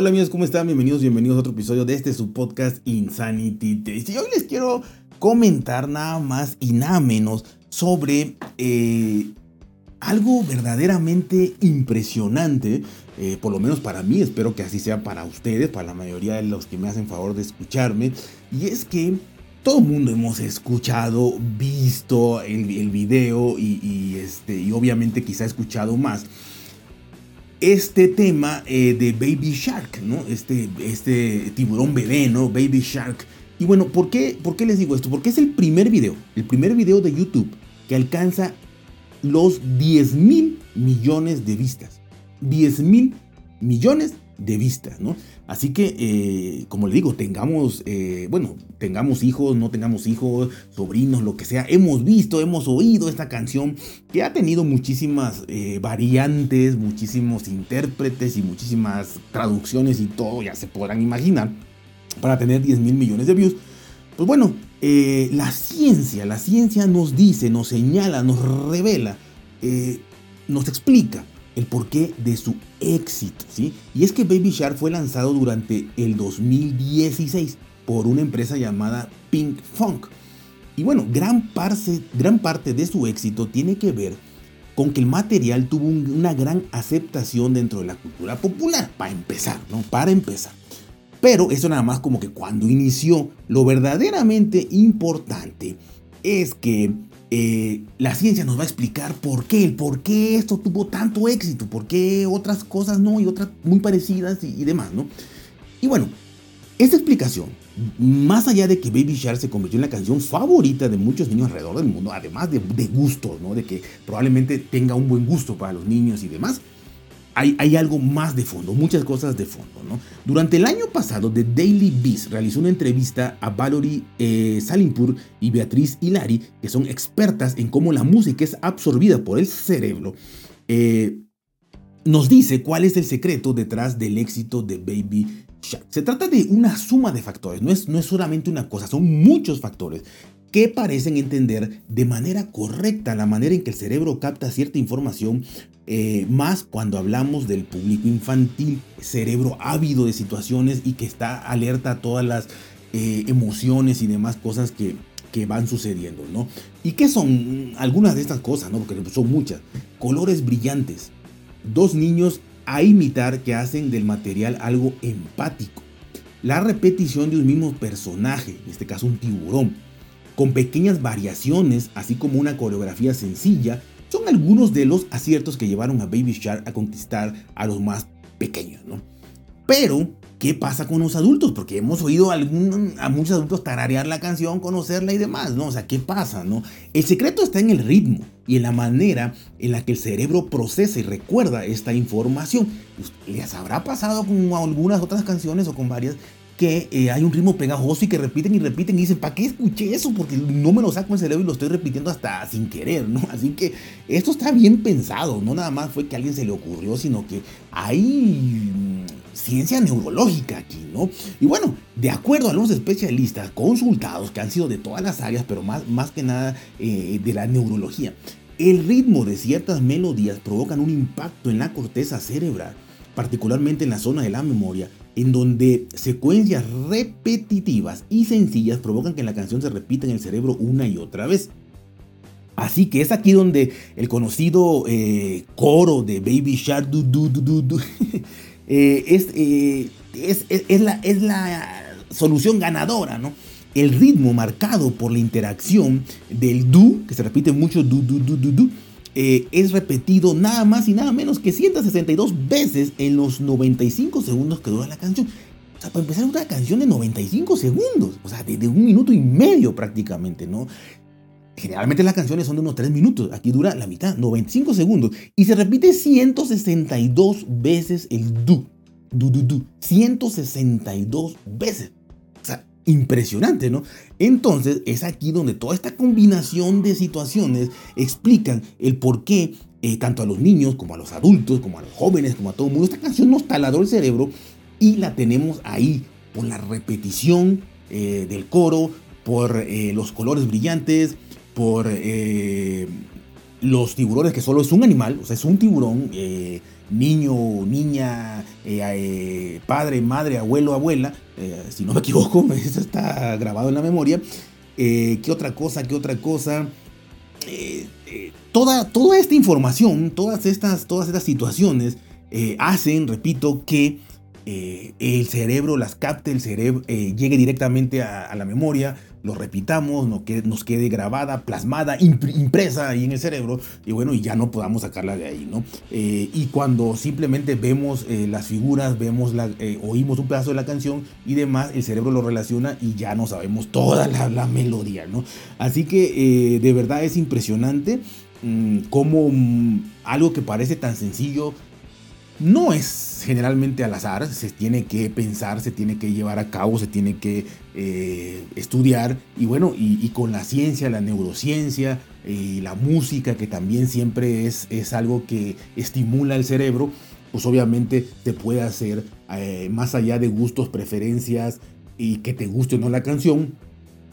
Hola amigos, ¿cómo están? Bienvenidos, bienvenidos a otro episodio de este su podcast Insanity Taste. Y hoy les quiero comentar nada más y nada menos sobre eh, algo verdaderamente impresionante, eh, por lo menos para mí, espero que así sea para ustedes, para la mayoría de los que me hacen favor de escucharme, y es que todo el mundo hemos escuchado, visto el, video y, este, y obviamente quizá escuchado más este tema eh, de Baby Shark, ¿no? Este, este tiburón bebé, ¿no? Baby Shark. Y bueno, ¿por qué, ¿por qué les digo esto? Porque es el primer video, el primer video de YouTube que alcanza los 10 mil millones de vistas. 10 mil millones de vistas, ¿no? Así que, eh, como le digo, tengamos, eh, bueno, tengamos hijos, no tengamos hijos, sobrinos, lo que sea, hemos visto, hemos oído esta canción que ha tenido muchísimas eh, variantes, muchísimos intérpretes y muchísimas traducciones y todo, ya se podrán imaginar, para tener 10 mil millones de views. Pues bueno, la ciencia, la ciencia nos dice, nos señala, nos revela, nos explica el porqué de su éxito, ¿sí? Y es que Baby Shark fue lanzado durante el 2016 por una empresa llamada Pink Funk. Y bueno, gran parte, gran parte de su éxito tiene que ver con que el material tuvo una gran aceptación dentro de la cultura popular, para empezar, ¿no? Para empezar. Pero eso nada más como que cuando inició, lo verdaderamente importante es que eh, la ciencia nos va a explicar por qué, por qué esto tuvo tanto éxito, por qué otras cosas no y otras muy parecidas y, demás, ¿no? Y bueno, esta explicación, más allá de que Baby Shark se convirtió en la canción favorita de muchos niños alrededor del mundo, además de, de gusto, ¿no? De que probablemente tenga un buen gusto para los niños y demás, hay, algo más de fondo, muchas cosas de fondo. ¿no? Durante el año pasado, The Daily Beast realizó una entrevista a Valerie eh, Salimpur y Beatriz Hilari, que son expertas en cómo la música es absorbida por el cerebro. Eh, nos dice cuál es el secreto detrás del éxito de Baby Shark. Se trata de una suma de factores, no es, no es solamente una cosa, son muchos factores que parecen entender de manera correcta la manera en que el cerebro capta cierta información, eh, más cuando hablamos del público infantil, cerebro ávido de situaciones y que está alerta a todas las eh, emociones y demás cosas que, que van sucediendo, ¿no? ¿Y qué son algunas de estas cosas, no? Porque son muchas. Colores brillantes. Dos niños a imitar que hacen del material algo empático. La repetición de un mismo personaje, en este caso un tiburón con pequeñas variaciones, así como una coreografía sencilla, son algunos de los aciertos que llevaron a Baby Shark a conquistar a los más pequeños, ¿no? Pero, ¿qué pasa con los adultos? Porque hemos oído a, muchos adultos tararear la canción, conocerla y demás, ¿no? O sea, ¿qué pasa, no? El secreto está en el ritmo y en la manera en la que el cerebro procesa y recuerda esta información. Pues, ¿Les habrá pasado con algunas otras canciones o con varias que eh, hay un ritmo pegajoso y que repiten y repiten y dicen, ¿para qué escuché eso? Porque no me lo saco el cerebro y lo estoy repitiendo hasta sin querer, ¿no? Así que esto está bien pensado, no nada más fue que a alguien se le ocurrió, sino que hay mm, ciencia neurológica aquí, ¿no? Y bueno, de acuerdo a los especialistas consultados que han sido de todas las áreas, pero más, más que nada eh, de la neurología, el ritmo de ciertas melodías provocan un impacto en la corteza cerebral, particularmente en la zona de la memoria, en donde secuencias repetitivas y sencillas provocan que la canción se repita en el cerebro una y otra vez. Así que es aquí donde el conocido eh, coro de Baby Shark du, du, du, eh, eh, es, es, la, es la solución ganadora, ¿no? El ritmo marcado por la interacción del du, que se repite mucho du, du, du, du, du eh, es repetido nada más y nada menos que 162 veces en los 95 segundos que dura la canción. O sea, para empezar, una canción de 95 segundos, o sea, de, un minuto y medio prácticamente, ¿no? Generalmente las canciones son de unos 3 minutos, aquí dura la mitad, 95 segundos, y se repite 162 veces el du, du, du, du, 162 veces impresionante, ¿no? Entonces es aquí donde toda esta combinación de situaciones explican el por qué eh, tanto a los niños como a los adultos, como a los jóvenes, como a todo el mundo, esta canción nos taladró el cerebro y la tenemos ahí por la repetición eh, del coro, por eh, los colores brillantes, por los tiburones, que solo es un animal, o sea, es un tiburón, eh, niño, niña, eh, padre, madre, abuelo, abuela, si no me equivoco, eso está grabado en la memoria. ¿Qué otra cosa? ¿Qué otra cosa? toda, toda esta información, todas estas, todas estas situaciones hacen, repito, que el cerebro las capte, el cerebro llegue directamente a la memoria, lo repitamos, nos quede, nos quede grabada, plasmada, impresa ahí en el cerebro y bueno, y ya no podamos sacarla de ahí, ¿no? Eh, y cuando simplemente vemos eh, las figuras, vemos la, eh, oímos un pedazo de la canción y demás, el cerebro lo relaciona y ya no sabemos toda la, melodía, ¿no? Así que de verdad es impresionante mm, cómo mm, algo que parece tan sencillo no es generalmente al azar, se tiene que pensar, se tiene que llevar a cabo, se tiene que eh, estudiar. Y bueno, y, con la ciencia, la neurociencia y la música que también siempre es, es algo que estimula el cerebro, pues obviamente te puede hacer eh, más allá de gustos, preferencias y que te guste o no la canción,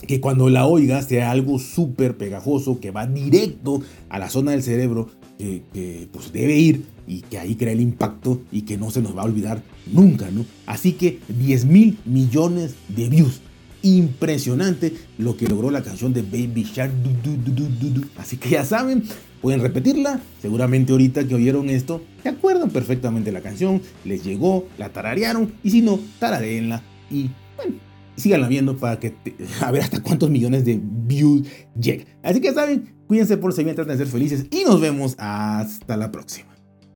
que cuando la oigas sea algo súper pegajoso, que va directo a la zona del cerebro que, pues debe ir y que ahí crea el impacto y que no se nos va a olvidar nunca, ¿no? Así que 10 mil millones de views. Impresionante lo que logró la canción de Baby Shark. Así que ya saben, pueden repetirla. Seguramente ahorita que oyeron esto, se acuerdan perfectamente la canción, les llegó, la tararearon y si no, tarareenla y bueno, síganla viendo para que a ver hasta cuántos millones de views llega. Así que saben, cuídense por si bien, traten de ser felices y nos vemos hasta la próxima.